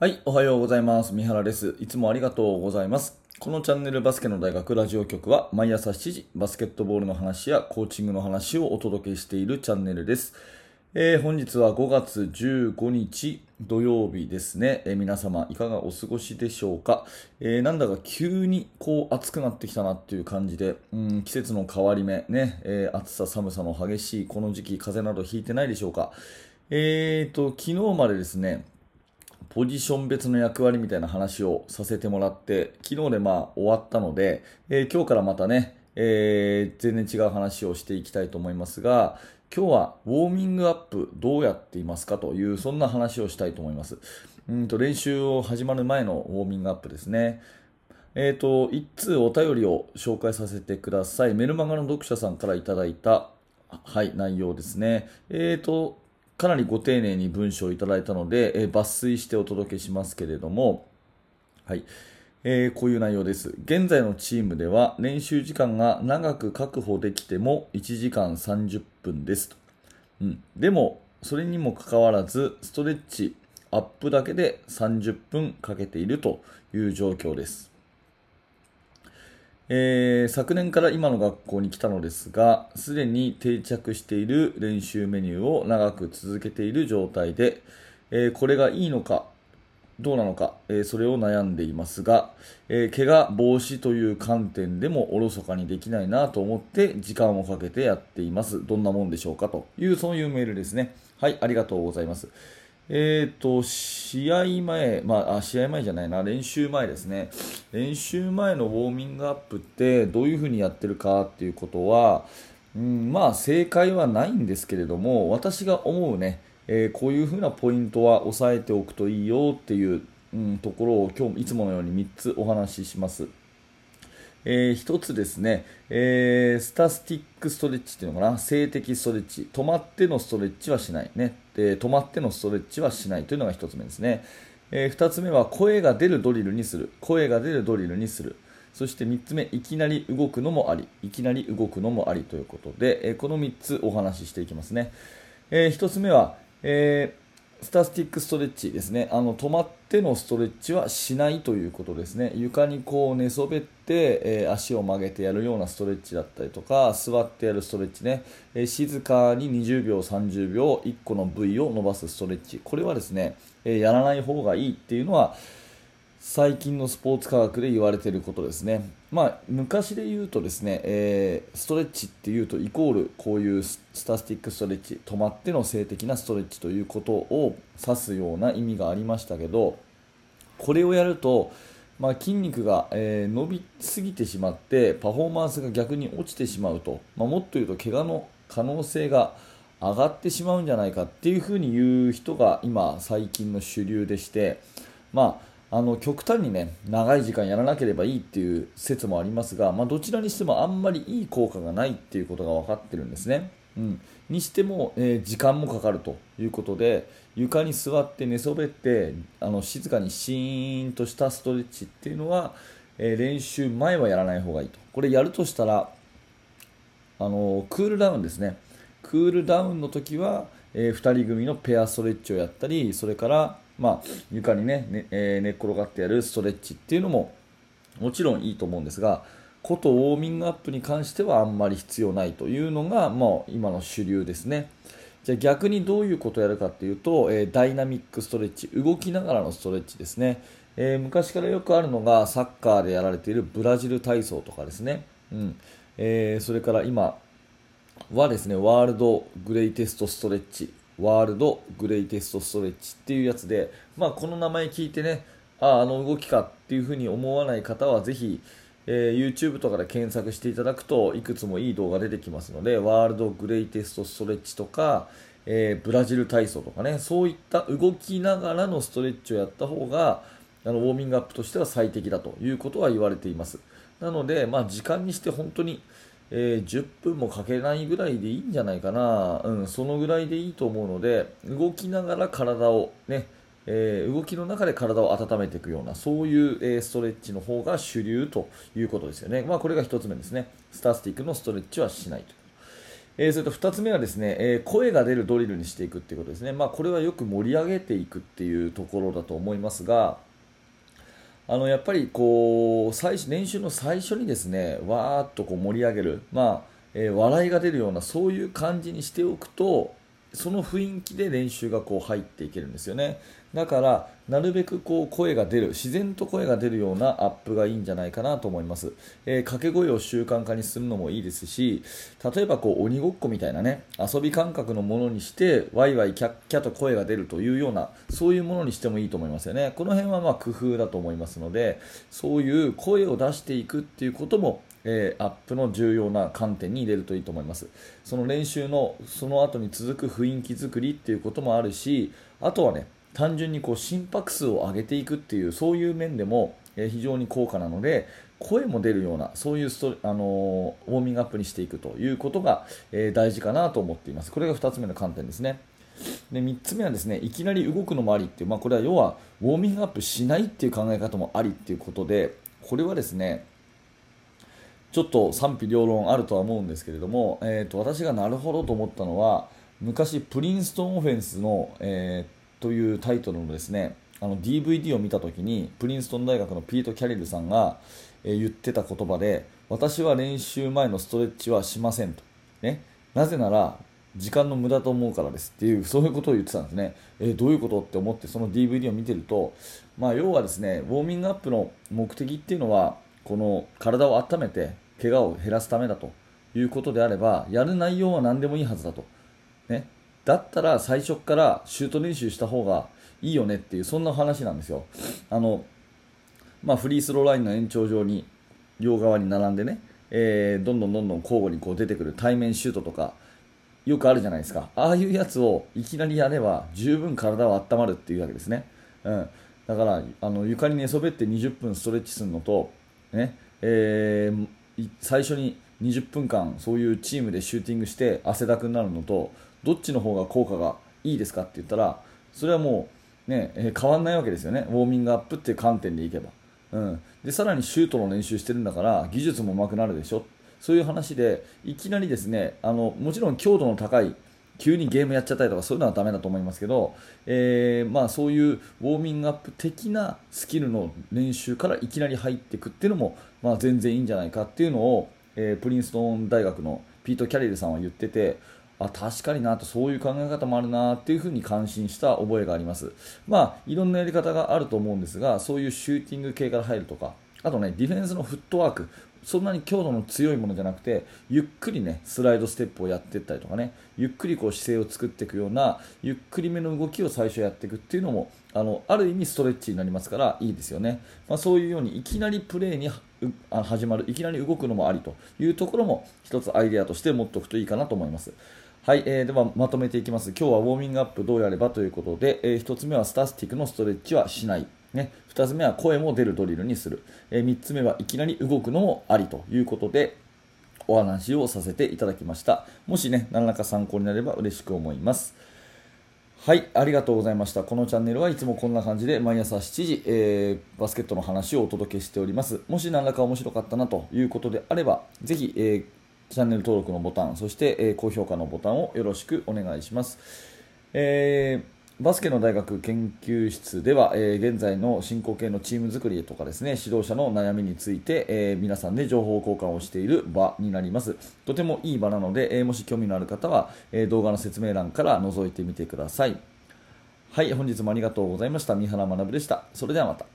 はい、おはようございます。三原です。いつもありがとうございます。このチャンネルバスケの大学ラジオ局は毎朝7時バスケットボールの話やコーチングの話をお届けしているチャンネルです。えー本日は5月15日土曜日ですね。えー皆様いかがお過ごしでしょうか、えーなんだか急にこう暑くなってきたなっていう感じで、うん、季節の変わり目ね、え暑さ寒さの激しいこの時期風邪などひいてないでしょうか？えーと、昨日までですね、ポジション別の役割みたいな話をさせてもらって、昨日でまあ終わったので、えー今日からまたね、えー全然違う話をしていきたいと思いますが、今日はウォーミングアップどうやっていますかという、そんな話をしたいと思います。うんと練習を始まる前のウォーミングアップですね。えっ、と、一通お便りを紹介させてください。メルマガの読者さんからいただいた、はい、内容ですね。えっ、と、かなりご丁寧に文章をいただいたので、えー抜粋してお届けしますけれども、はい。えーこういう内容です。現在のチームでは練習時間が長く確保できても1時間30分ですと。うん、でも、それにもかかわらず、ストレッチ、アップだけで30分かけているという状況です。えー昨年から今の学校に来たのですが、すでに定着している練習メニューを長く続けている状態で、えーこれがいいのか、どうなのか、えーそれを悩んでいますが、えー怪我防止という観点でもおろそかにできないなと思って時間をかけてやっています。どんなもんでしょうかという、そういうメールですね。はい、ありがとうございます。えっ、と、試合前、まああ、試合前じゃないな、練習前ですね。練習前のウォーミングアップってどういうふうにやってるかっていうことは、うん、まあ正解はないんですけれども、私が思うね、えーこういうふうなポイントは押さえておくといいよっていう、うん、ところを今日いつものように3つお話しします。えー一つですね、えースタスティックストレッチっていうのかな、静的ストレッチ、止まってのストレッチはしない、ね、で止まってのストレッチはしないというのが一つ目ですね、えー二つ目は声が出るドリルにする、声が出るドリルにする、そして三つ目、いきなり動くのもあり、いきなり動くのもありということで、えーこの三つお話ししていきますね。えー一つ目は、えースタスティックストレッチですね。あの止まってのストレッチはしないということですね。床にこう寝そべって、えー足を曲げてやるようなストレッチだったりとか座ってやるストレッチね、えー静かに20秒30秒1個の部位を伸ばすストレッチ。これはですね、えーやらない方がいいっていうのは最近のスポーツ科学で言われていることですね、まあ、昔で言うとですね、えーストレッチっていうとイコールこういうスタスティックストレッチ止まっての静的なストレッチということを指すような意味がありましたけどこれをやると、まあ、筋肉が、え伸びすぎてしまってパフォーマンスが逆に落ちてしまうと、まあ、もっと言うと怪我の可能性が上がってしまうんじゃないかっていうふうに言う人が今最近の主流でして、まあ、あの極端にね長い時間やらなければいいっていう説もありますが、まあ、どちらにしてもあんまりいい効果がないっていうことが分かってるんですね。うん、にしても、えー時間もかかるということで床に座って寝そべってあの静かにシーンとしたストレッチっていうのは、えー練習前はやらない方がいいと。これやるとしたらあのクールダウンですね。クールダウンの時は、え2人組のペアストレッチをやったりそれから、まあ、床にねね、えー寝っ転がってやるストレッチっていうのももちろんいいと思うんですがことウォーミングアップに関してはあんまり必要ないというのが、まあ、今の主流ですね。じゃあ逆にどういうことをやるかっていうと、えーダイナミックストレッチ動きながらのストレッチですね、えー昔からよくあるのがサッカーでやられているブラジル体操とかですね、うん。えーそれから今はですねワールドグレイテストストレッチワールドグレイテストストレッチっていうやつで、まあ、この名前聞いてねあああの動きかっていうふうに思わない方はぜひ、えー YouTube とかで検索していただくといくつもいい動画出てきますのでワールドグレイテストストレッチとか、えーブラジル体操とかねそういった動きながらのストレッチをやった方があのウォーミングアップとしては最適だということは言われています。なので、まあ、時間にして本当にえー10分もかけないぐらいでいいんじゃないかな、うん、そのぐらいでいいと思うので動きながら体をね、えー動きの中で体を温めていくようなそういう、えーストレッチの方が主流ということですよね、まあ、これが1つ目ですね。スタースティックのストレッチはしないと、えー、それと2つ目はですね、えー、声が出るドリルにしていくっていうことですね、まあ、これはよく盛り上げていくっていうところだと思いますが、あのやっぱりこう最初練習の最初にですねわーっとこう盛り上げる、まあえー、笑いが出るようなそういう感じにしておくとその雰囲気で練習がこう入っていけるんですよね。だからなるべくこう声が出る自然と声が出るようなアップがいいんじゃないかなと思います、えー、掛け声を習慣化にするのもいいですし例えばこう鬼ごっこみたいなね遊び感覚のものにしてワイワイキャッキャと声が出るというようなそういうものにしてもいいと思いますよね。この辺はま工夫だと思いますのでそういう声を出していくっていうこともえー、アップの重要な観点に入れるといいと思います。その練習のその後に続く雰囲気作りっていうこともあるしあとはね単純にこう心拍数を上げていくっていうそういう面でも、え、非常に高価なので声も出るようなそういうスト、あの、ウォーミングアップにしていくということが、え大事かなと思っています。これが2つ目の観点ですね。で3つ目はですねいきなり動くのもありっていう、まあ、これは要はウォーミングアップしないっていう考え方もありっていうことでこれはですねちょっと賛否両論あるとは思うんですけれども、えーと、私がなるほどと思ったのは昔、プリンストンオフェンスの、えー、というタイトルのですねあの DVD を見たときにプリンストン大学のピート・キャリルさんが、え、言ってた言葉で私は練習前のストレッチはしませんと、ね、なぜなら時間の無駄と思うからです。っていうそういうことを言ってたんですね、えー、どういうことって思ってその DVD を見てると、まあ、要はですねウォーミングアップの目的っていうのはこの体を温めて怪我を減らすためだということであればやる内容は何でもいいはずだと、ね、だったら最初からシュート練習した方がいいよねっていうそんな話なんですよ。あの、まあ、フリースローラインの延長上に両側に並んでね、えー、どんどんどんどん交互にこう出てくる対面シュートとかよくあるじゃないですか。ああいうやつをいきなりやれば十分体は温まるっていうわけですね、うん、だからあの床に寝そべって20分ストレッチするのと、ねえー最初に20分間そういうチームでシューティングして汗だくになるのとどっちの方が効果がいいですかって言ったらそれはもう、ねえー、変わらないわけですよね。ウォーミングアップっていう観点でいけば、うん、でさらにシュートの練習してるんだから技術も上手くなるでしょ。そういう話でいきなりですねあのもちろん強度の高い急にゲームやっちゃったりとかそういうのはダメだと思いますけど、えー、まあ、そういうウォーミングアップ的なスキルの練習からいきなり入っていくっていうのも、まあ、全然いいんじゃないかっていうのを、えー、プリンストン大学のピート・キャリルさんは言っててあ確かになとそういう考え方もあるなっていうふに感心した覚えがあります、まあ、いろんなやり方があると思うんですがそういうシューティング系から入るとかあとねディフェンスのフットワークそんなに強度の強いものじゃなくてゆっくりねスライドステップをやっていったりとかねゆっくりこう姿勢を作っていくようなゆっくりめの動きを最初やっていくっていうのもあのある意味ストレッチになりますからいいですよね、まあ、そういうようにいきなりプレーに始まるいきなり動くのもありというところも一つアイデアとして持っておくといいかなと思います。はい、えー、ではまとめていきます。今日はウォーミングアップどうやればということで、えー、1つ目はスタスティックのストレッチはしない。ね、2つ目は声も出るドリルにする、えー、3つ目はいきなり動くのもありということでお話をさせていただきました。もしね何らか参考になれば嬉しく思います。はいありがとうございました。このチャンネルはいつもこんな感じで毎朝7時、えー、バスケットの話をお届けしております。もし何らか面白かったなということであればぜひ、えー、チャンネル登録のボタンそして、え、高評価のボタンをよろしくお願いします、えーバスケの大学研究室では、えー、現在の進行形のチーム作りとかですね指導者の悩みについて、えー、皆さんで情報交換をしている場になります。とてもいい場なので、え、もし興味のある方は、え動画の説明欄から覗いてみてください。はい本日もありがとうございました。三原学でした。それではまた。